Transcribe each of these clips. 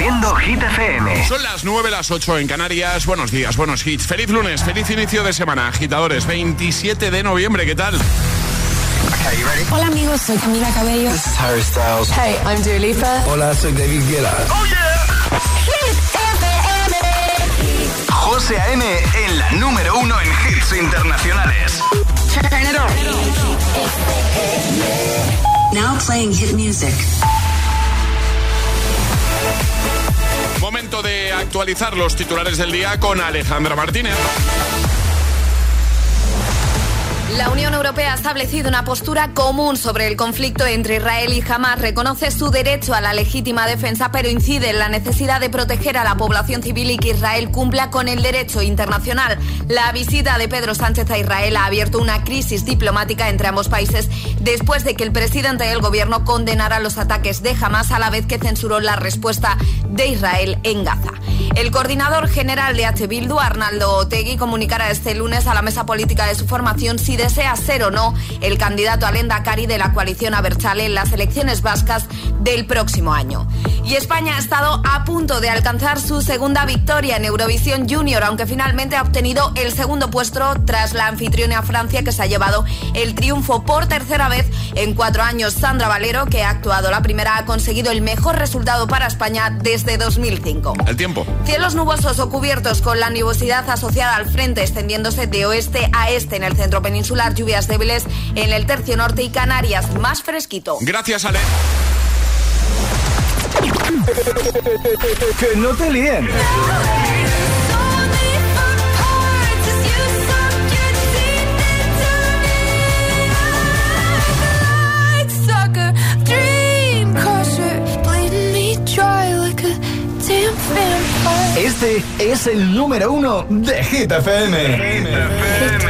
Haciendo Hit FM. Son las 9, las 8 en Canarias. Buenos días, buenos hits. Feliz lunes, feliz inicio de semana, agitadores. 27 de noviembre, ¿qué tal? Hola amigos, soy Camila Cabello. This is Harry Styles. Hey, I'm Dua Lipa. Hola, soy David Guetta. Oh yeah. José A.M. en la número uno en hits internacionales. Now playing hit music. De actualizar los titulares del día con Alejandra Martínez. La Unión Europea ha establecido una postura común sobre el conflicto entre Israel y Hamas, reconoce su derecho a la legítima defensa, pero incide en la necesidad de proteger a la población civil y que Israel cumpla con el derecho internacional. La visita de Pedro Sánchez a Israel ha abierto una crisis diplomática entre ambos países después de que el presidente del gobierno condenara los ataques de Hamas a la vez que censuró la respuesta de Israel en Gaza. El coordinador general de H. Bildu, Arnaldo Otegui, comunicará este lunes a la mesa política de su formación si desea ser o no el candidato al Endacari de la coalición Abertzale en las elecciones vascas del próximo año. Y España ha estado a punto de alcanzar su segunda victoria en Eurovisión Junior, aunque finalmente ha obtenido el segundo puesto tras la anfitriona Francia que se ha llevado el triunfo por tercera vez en cuatro años. Sandra Valero, que ha actuado la primera, ha conseguido el mejor resultado para España desde 2005. El tiempo. Cielos nubosos o cubiertos con la nubosidad asociada al frente extendiéndose de oeste a este en el centro peninsular, lluvias débiles en el tercio norte y Canarias más fresquito. Gracias, Ale. que no te líen. Este es el número uno de Hit FM.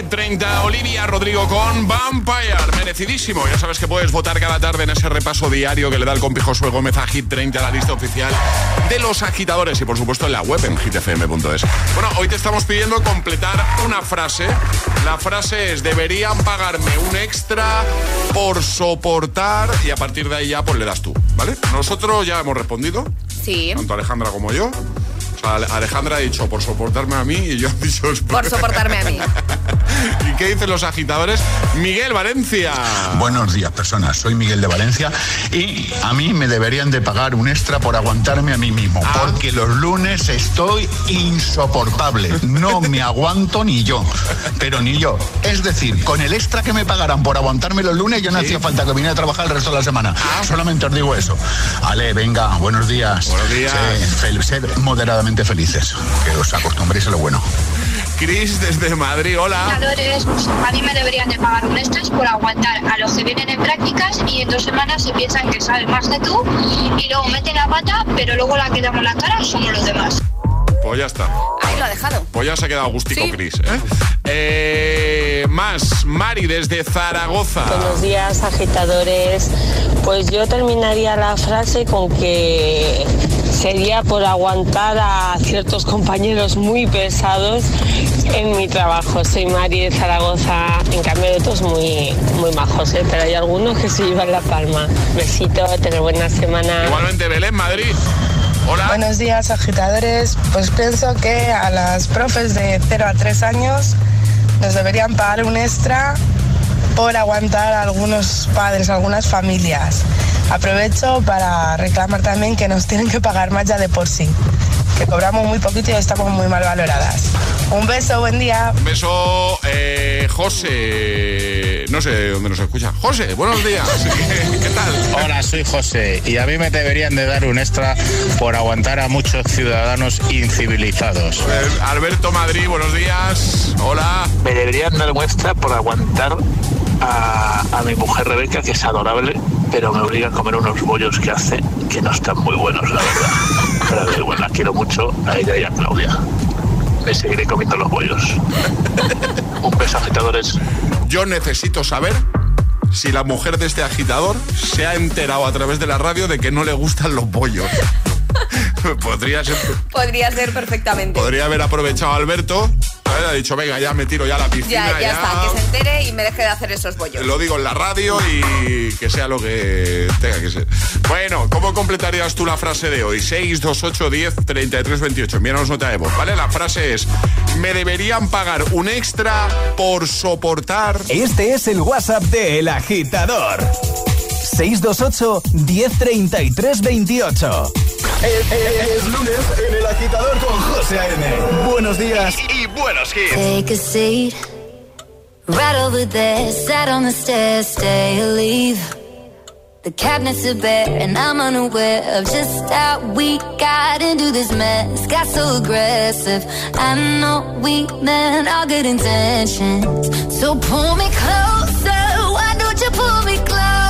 Hit 30, Olivia Rodrigo con Vampire. Merecidísimo. Ya sabes que puedes votar cada tarde en ese repaso diario que le da el compijo Sue Gómez a Hit 30, la lista oficial de los agitadores y por supuesto en la web en hitfm.es. Bueno, hoy te estamos pidiendo completar una frase. La frase es, deberían pagarme un extra por soportar y a partir de ahí ya pues le das tú, ¿vale? Nosotros ya hemos respondido. Sí. Tanto Alejandra como yo. Alejandra ha dicho por soportarme a mí y yo he dicho por soportarme a mí. ¿Y qué dicen los agitadores? Miguel Valencia. Buenos días, personas. Soy Miguel de Valencia y a mí me deberían de pagar un extra por aguantarme a mí mismo, ah. porque los lunes estoy insoportable. No me aguanto ni yo, pero ni yo. Es decir, con el extra que me pagaran por aguantarme los lunes, yo no hacía falta que viniera a trabajar el resto de la semana. Ah. Solamente os digo eso. Ale, venga, buenos días. Buenos días. Sed, moderadamente felices, que os acostumbréis a lo bueno. Cris desde Madrid, hola. Pues, a mí me deberían de pagar un estrés por aguantar a los que vienen en prácticas y en dos semanas se piensan que saben más de tú y luego meten la pata, pero luego la que damos la cara somos los demás. Pues ya está. Ahí lo ha dejado. Pues ya se ha quedado gustico, Cris. ¿eh? ¿eh? más, Mari desde Zaragoza. Buenos días, agitadores. Pues yo terminaría la frase con que sería por aguantar a ciertos compañeros muy pesados en mi trabajo. Soy Mari de Zaragoza, en cambio de otros muy, muy majos, ¿eh? pero hay algunos que se llevan la palma. Besito, tener buena semana. Igualmente, Belén, Madrid. Hola. Buenos días, agitadores. Pues pienso que a las profes de 0 a 3 años nos deberían pagar un extra por aguantar a algunos padres, algunas familias. Aprovecho para reclamar también que nos tienen que pagar más ya de por sí, que cobramos muy poquito y estamos muy mal valoradas. Un beso, buen día. Un beso, eh, José. No sé dónde nos escucha. José, buenos días. ¿Qué, tal? Hola, soy José y a mí me deberían de dar un extra por aguantar a muchos ciudadanos incivilizados. Alberto Madrid, buenos días. Hola. Me deberían dar un extra por aguantar a, a mi mujer Rebeca, que es adorable pero me obliga a comer unos bollos que hace que no están muy buenos, la verdad. Pero bueno, la quiero mucho a ella y a Claudia. Me seguiré comiendo los bollos. Un beso, agitadores. Yo necesito saber si la mujer de este agitador se ha enterado a través de la radio de que no le gustan los bollos. Podría ser. Podría ser perfectamente. Podría haber aprovechado Alberto ha dicho, venga, ya me tiro ya a la piscina. Ya, ya, está, que se entere y me deje de hacer esos bollos. Lo digo en la radio y que sea lo que tenga que ser. Bueno, ¿cómo completarías tú la frase de hoy? 628 10 33 28. Envíanos nota de voz, ¿vale? La frase es: Me deberían pagar un extra por soportar. Este es el WhatsApp de El Agitador. 628 1033 28. Es, lunes en el agitador con José A.M. Buenos días y, buenos hits. Take a seat. Right over there, sat on the stairs, stay or leave. The cabinets are bare, and I'm unaware of just how we got into this mess. Got so aggressive. I know we meant all good intentions. So pull me closer. Why don't you pull me close?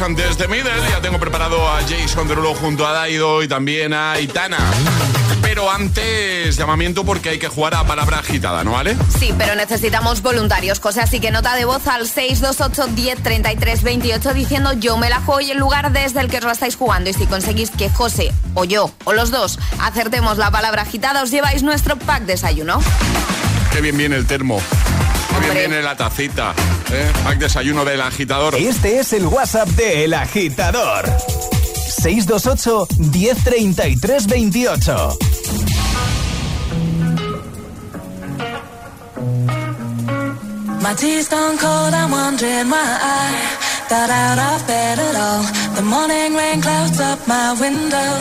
Antes de Middle. Ya tengo preparado a Jason Derulo junto a Daido y también a Itana. Pero antes, llamamiento porque hay que jugar a palabra agitada, ¿no vale? Sí, pero necesitamos voluntarios, José. Así que nota de voz al 628-1033-28 diciendo yo me la juego y el lugar desde el que os la estáis jugando. Y si conseguís que José o yo o los dos acertemos la palabra agitada, os lleváis nuestro pack desayuno. Qué bien viene el termo bien viene la tacita. ¿eh? Pack desayuno del agitador. Este es el WhatsApp de El Agitador. 628 1033 28 My tea's gone cold, I'm wondering why I got out of bed at all. The morning rain clouds up my window,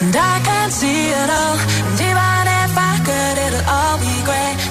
and I can't see it all. And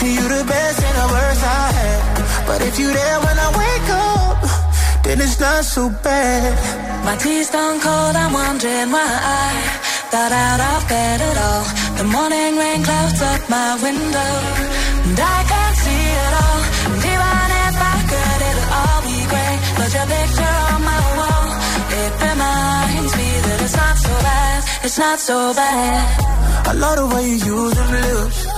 You the best and the worst I had. But if you there when I wake up, then it's not so bad. My tea's stone cold, I'm wondering why I got out of bed at all. The morning rain clouds up my window, and I can't see it all. And even if I could, it'll all be great. But your picture on my wall, it reminds me that it's not so bad. It's not so bad. I love the way you use them lips.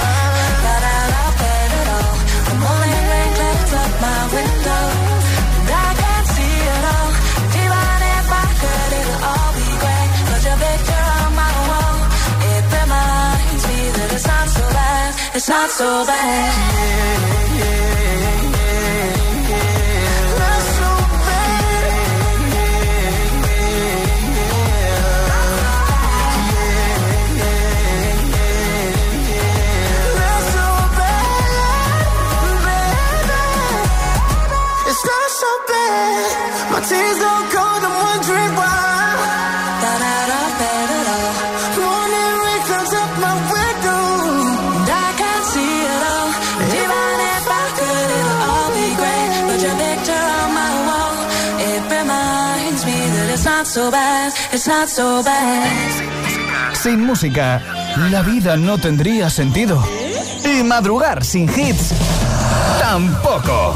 My window. And I can't see it all. Even if I could, it'll all be great. But your picture on my wall, it reminds me that it's not so bad. It's not so bad. It's not Sin música, la vida no tendría sentido. Y madrugar sin hits, tampoco.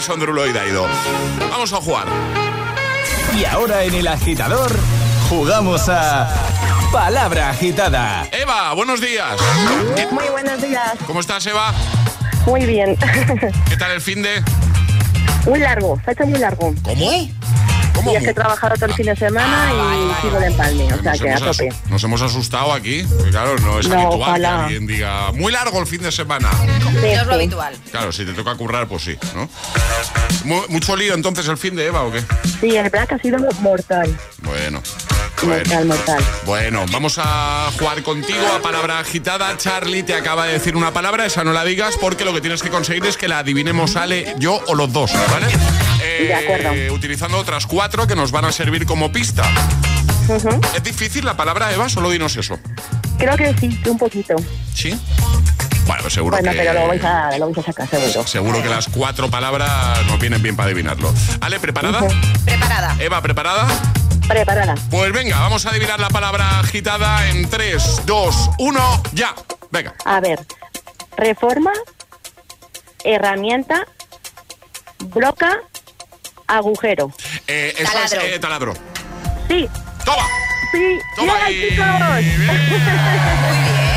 Jason Derulo y Daido. Vamos a jugar. Y ahora en el agitador, jugamos a Palabra Agitada. Eva, buenos días. Muy buenos días. ¿Cómo estás, Eva? Muy bien. ¿Qué tal el fin de? muy largo, se ha hecho muy largo. ¿Cómo? Y es que he trabajado todo el fin de semana y sigo de empalme, o sea que a tope. nos hemos asustado aquí. porque, Claro, no es No, habitual que alguien diga muy largo el fin de semana. No es lo habitual. Claro, si te toca currar, pues sí, ¿no? Mu- ¿Mucho lío entonces el fin de Eva o qué? Sí, el black ha sido mortal. Bueno. Mortal, mortal. Bueno, vamos a jugar contigo a palabra agitada. Charlie te acaba de decir una palabra, esa no la digas porque lo que tienes que conseguir es que la adivinemos Ale, yo o los dos, ¿vale? Eh, De acuerdo. Utilizando otras cuatro que nos van a servir como pista. ¿Es difícil la palabra, Eva? Solo dinos eso. Creo que sí, que un poquito. ¿Sí? Bueno, seguro Bueno, que... pero lo vais, a, lo vais a sacar, seguro. Seguro que las cuatro palabras nos vienen bien para adivinarlo. Ale, ¿preparada? Preparada. Eva, ¿preparada? Preparada. Pues venga, vamos a adivinar la palabra agitada en 3, 2, 1, ya. Venga. A ver, reforma, herramienta, broca, agujero. Eh, esta Taladro. es eh, taladro. Sí. ¡Toma! Sí. Toma ¡Bien, ahí. chicos! O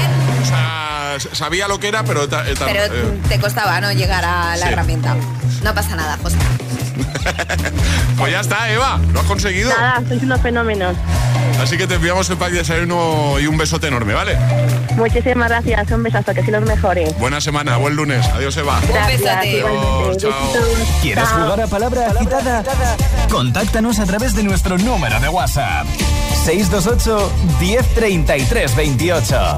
sea, sabía lo que era, pero... ta- eh, ta- Pero eh, te costaba, ¿no? Llegar a la Sí. herramienta. No pasa nada, José. pues ya está, Eva, lo has conseguido. Nada, sois unos fenómenos. Así que te enviamos el pack de desayuno y un besote enorme, ¿vale? Muchísimas gracias, un besazo, que sois los mejores. Buena semana, buen lunes. Adiós, Eva. Gracias, Adiós, chao. Besitos. ¿Quieres Chao. jugar a Palabra Agitada? Contáctanos a través de nuestro número de WhatsApp. 628 1033 28.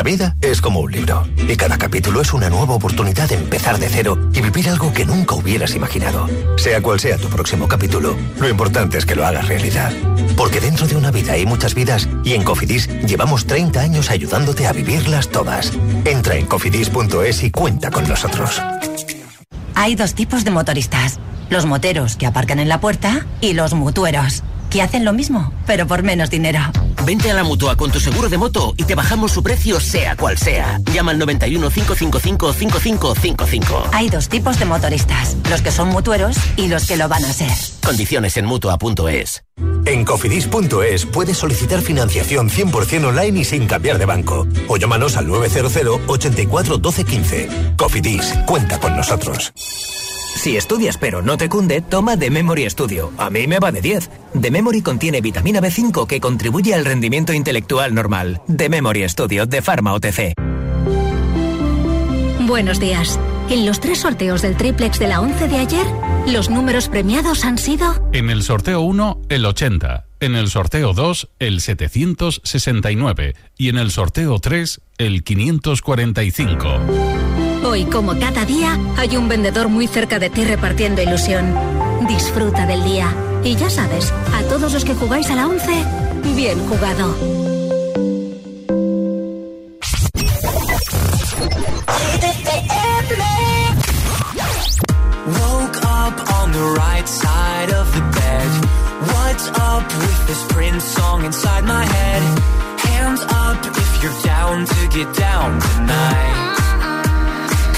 La vida es como un libro y cada capítulo es una nueva oportunidad de empezar de cero y vivir algo que nunca hubieras imaginado. Sea cual sea tu próximo capítulo, lo importante es que lo hagas realidad. Porque dentro de una vida hay muchas vidas y en Cofidis llevamos 30 años ayudándote a vivirlas todas. Entra en cofidis.es y cuenta con nosotros. Hay dos tipos de motoristas. Los moteros que aparcan en la puerta y los mutueros. que hacen lo mismo, pero por menos dinero. Vente a la mutua con tu seguro de moto y te bajamos su precio, sea cual sea. Llama al 91 555 5555. Hay dos tipos de motoristas: los que son mutueros y los que lo van a ser. Condiciones en mutua.es. En cofidis.es puedes solicitar financiación 100% online y sin cambiar de banco. O llámanos al 900 84 12 15. Cofidis, cuenta con nosotros. Si estudias pero no te cunde, toma The Memory Studio. A mí me va de 10. The Memory contiene vitamina B5 que contribuye al rendimiento intelectual normal. The Memory Studio de Pharma OTC. Buenos días. En los tres sorteos del triplex de la 11 de ayer, los números premiados han sido En el sorteo 1, el 80. En el sorteo 2, el 769. Y en el sorteo 3, el 545. Hoy, como cada día, hay un vendedor muy cerca de ti repartiendo ilusión. Disfruta del día. Y ya sabes, a todos los que jugáis a la 11, bien jugado. Get down tonight.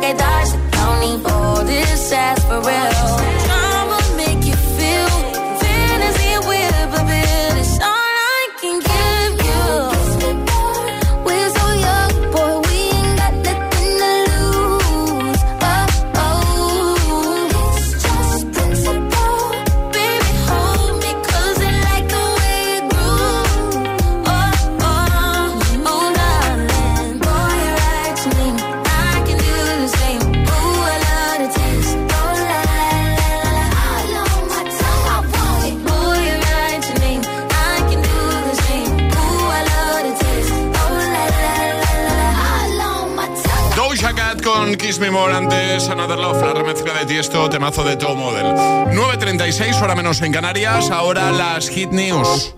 like I dodged the need All this ass for real. Primo, antes Another Love, la remezcla de Tiesto, temazo de Top Model. 9.36, hora menos en Canarias, ahora las Hit News.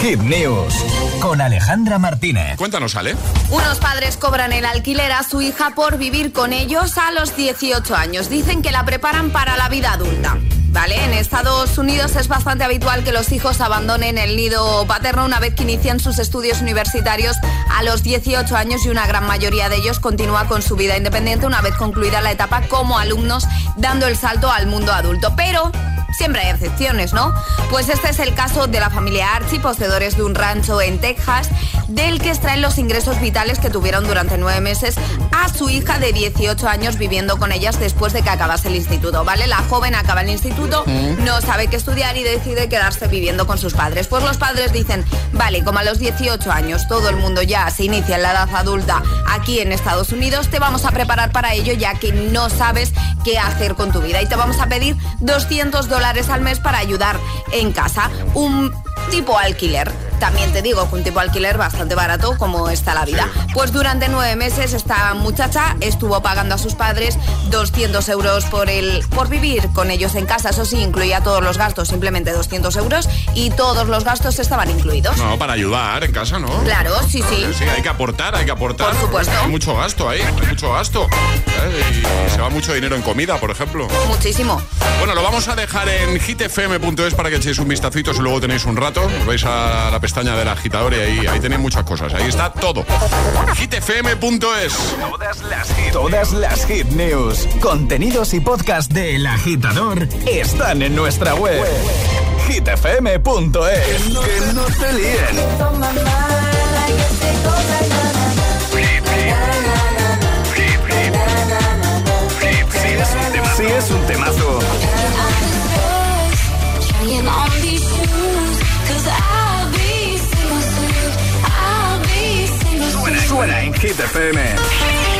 Hit News con Alejandra Martínez. Cuéntanos, Ale. Unos padres cobran el alquiler a su hija por vivir con ellos a los 18 años. Dicen que la preparan para la vida adulta. ¿vale? En Estados Unidos es bastante habitual que los hijos abandonen el nido paterno una vez que inician sus estudios universitarios a los 18 años y una gran mayoría de ellos continúa con su vida independiente una vez concluida la etapa como alumnos dando el salto al mundo adulto. Pero siempre hay excepciones, ¿no? Pues este es el caso de la familia Archie, poseedores de un rancho en Texas, del que extraen los ingresos vitales que tuvieron durante nueve meses a su hija de 18 años viviendo con ellas después de que acabase el instituto, ¿vale? La joven acaba el instituto, no sabe qué estudiar y decide quedarse viviendo con sus padres. Pues los padres dicen, vale, como a los 18 años todo el mundo ya se inicia en la edad adulta aquí en Estados Unidos, te vamos a preparar para ello ya que no sabes qué hacer con tu vida y te vamos a pedir 200 dólares al mes para ayudar en casa. Un tipo alquiler. También te digo que un tipo alquiler bastante barato como está la vida. Pues durante nueve meses esta muchacha estuvo pagando a sus padres 200 euros por, el, por vivir con ellos en casa. Eso sí, incluía todos los gastos, simplemente 200 euros y todos los gastos estaban incluidos. No, para ayudar en casa, ¿no? Claro, sí, sí. Sí, hay que aportar, hay que aportar. Por supuesto. Hay mucho gasto ahí, hay mucho gasto. ¿eh? Y se va mucho dinero en comida, por ejemplo. Muchísimo. Bueno, lo vamos a dejar en hitfm.es para que echéis un vistacito si luego tenéis un rato. Os vais a la pestaña del agitador y ahí, ahí tenéis muchas cosas. Ahí está todo. hitfm.es. Todas las hit, todas las hit news, contenidos y podcast de El Agitador están en nuestra web. hitfm.es. Que no te líen. Si es un temazo. Trying on these shoes, 'cause Suena, en Hit FM.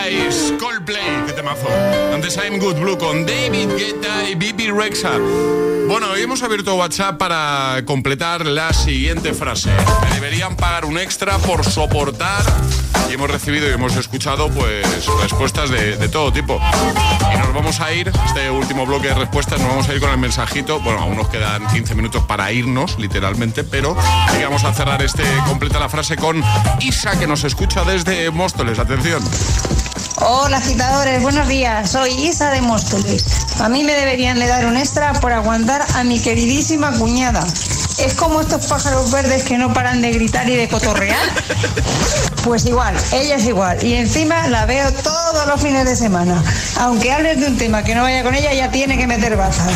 Paradise, Coldplay, qué temazo. Antes I'm Good Blue con David Guetta y Bibi Rexa. Bueno, hoy hemos abierto WhatsApp para completar la siguiente frase. Me deberían pagar un extra por soportar. Y hemos recibido y hemos escuchado pues respuestas de, todo tipo. Y nos vamos a ir, este último bloque de respuestas, nos vamos a ir con el mensajito. Bueno, aún nos quedan 15 minutos para irnos, literalmente, pero vamos a cerrar este completa la frase con Isa, que nos escucha desde Móstoles. Atención. Hola agitadores, buenos días. Soy Isa de Móstoles. A mí me deberían de dar un extra por aguantar a mi queridísima cuñada. Es como estos pájaros verdes que no paran de gritar y de cotorrear. Pues igual, ella es igual. Y encima la veo todos los fines de semana. Aunque hables de un tema que no vaya con ella, ya tiene que meter baza.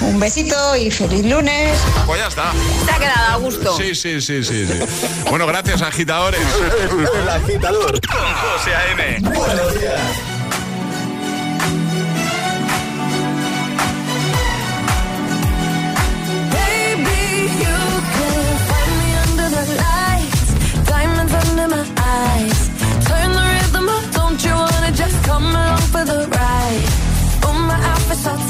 Un besito y feliz lunes. Pues ya está. Se ha quedado a gusto. Sí, sí, sí, sí. sí. Bueno, gracias, agitadores. El agitador con José A.M. Buenos días. Baby, you can find me under the lights, diamonds under my eyes. Turn the rhythm up, don't you wanna just come along for the ride? Oh, my outfit's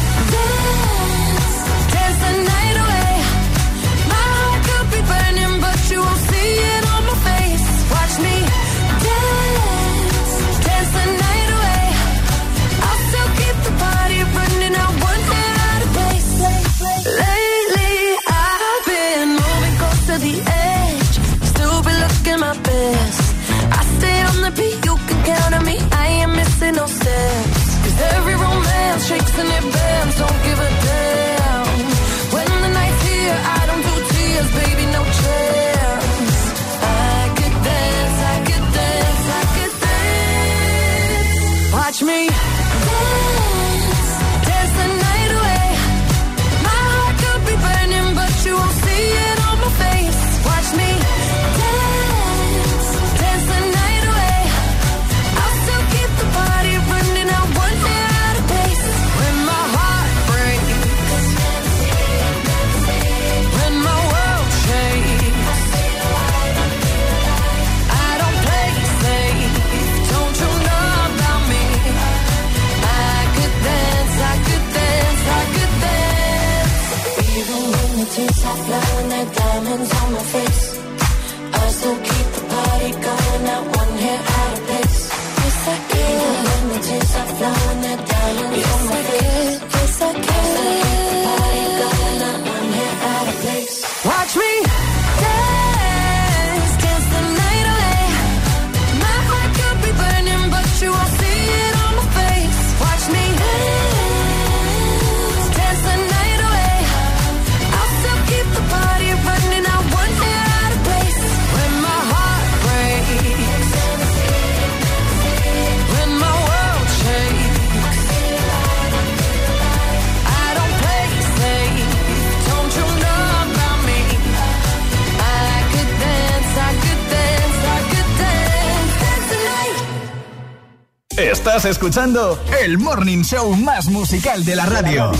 Estás escuchando el morning show más musical de la radio.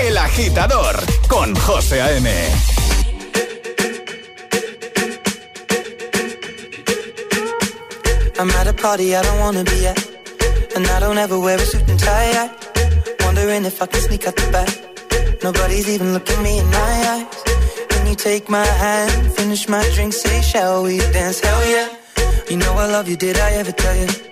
El agitador con José A.M. I'm at a party I don't wanna be at. And I don't ever wear a suit and tie. Wondering if I can sneak out the back. Nobody's even looking me in my eyes. When you take my hand, finish my drink, say, shall we dance? Hell yeah. You know I love you, did I ever tell you?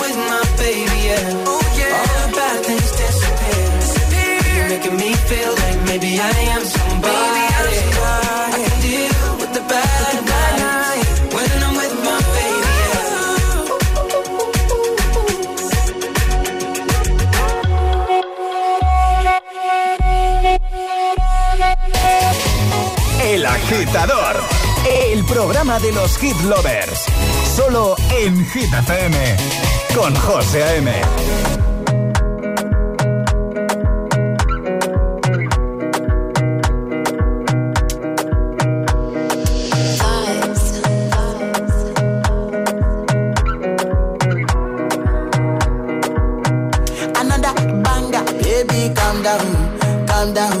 agitador. El programa de los hit lovers. Solo en Hit FM. Con José A.M. Another banger, baby, calm down, calm down.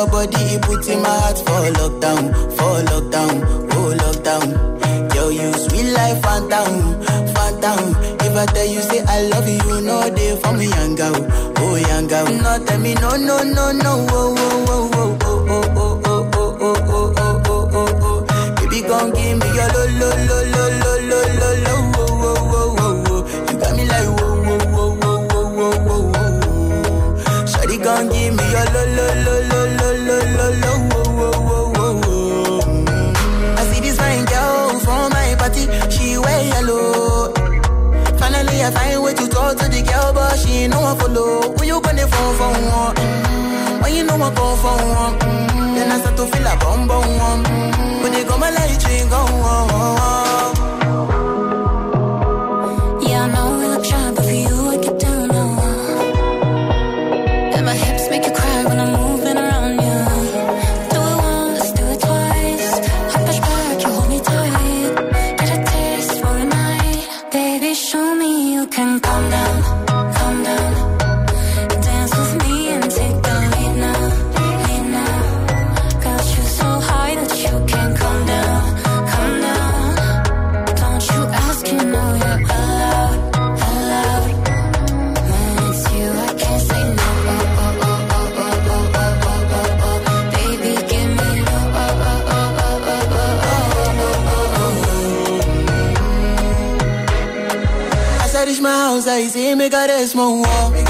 Your body, it puts in my heart for lockdown, for lockdown, oh lockdown. Yo, you sweet life, phantom, phantom. If I tell you say I love you, know they for me young girl, oh young girl. No tell me no, no, no, no, oh, oh, oh, oh, oh, oh, oh, oh, oh, oh, oh, oh, oh, oh, oh. Baby, gon' give me your lo, lo, lo, lo, lo, lo, You call for one? Mm-hmm. Then I start to feel a bum bum one. Mm-hmm. When they come my light, you go. pausa y si me cares, wall.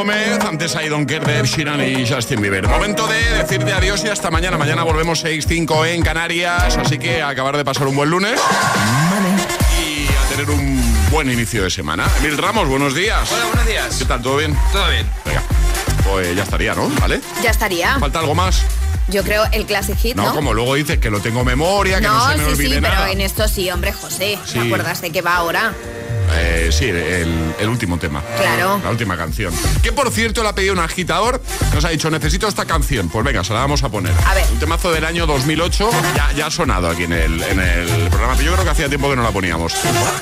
Gómez, antes hay Don Kerr, Shiran y Justin Bieber. Momento de decirte adiós y hasta mañana. Mañana volvemos 6-5 en Canarias, así que a acabar de pasar un buen lunes y a tener un buen inicio de semana. Emil Ramos, buenos días. Hola, buenos días. ¿Qué tal? ¿Todo bien? Todo bien. Venga, pues ya estaría, ¿no? ¿Vale? Ya estaría. ¿Falta algo más? Yo creo el Classic Hit, ¿no? No, como luego dices que lo tengo memoria, que no, se me sí, olvide sí, nada. pero en esto sí, hombre, José. Sí. ¿Te acuerdas de qué va ahora? Eh, sí, el, el último tema. Claro. La última canción. Que por cierto le ha pedido un agitador. Nos ha dicho, necesito esta canción. Pues venga, se la vamos a poner. A ver. Un temazo del año 2008. Ya, ya ha sonado aquí en el, en el programa. Pero yo creo que hacía tiempo que no la poníamos.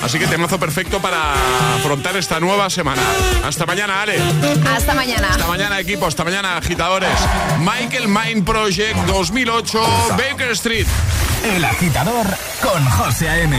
Así que temazo perfecto para afrontar esta nueva semana. Hasta mañana, Ale. Hasta mañana. Hasta mañana, equipo. Hasta mañana, agitadores. Michael Mind Project 2008, Baker Street. El agitador con José A.M.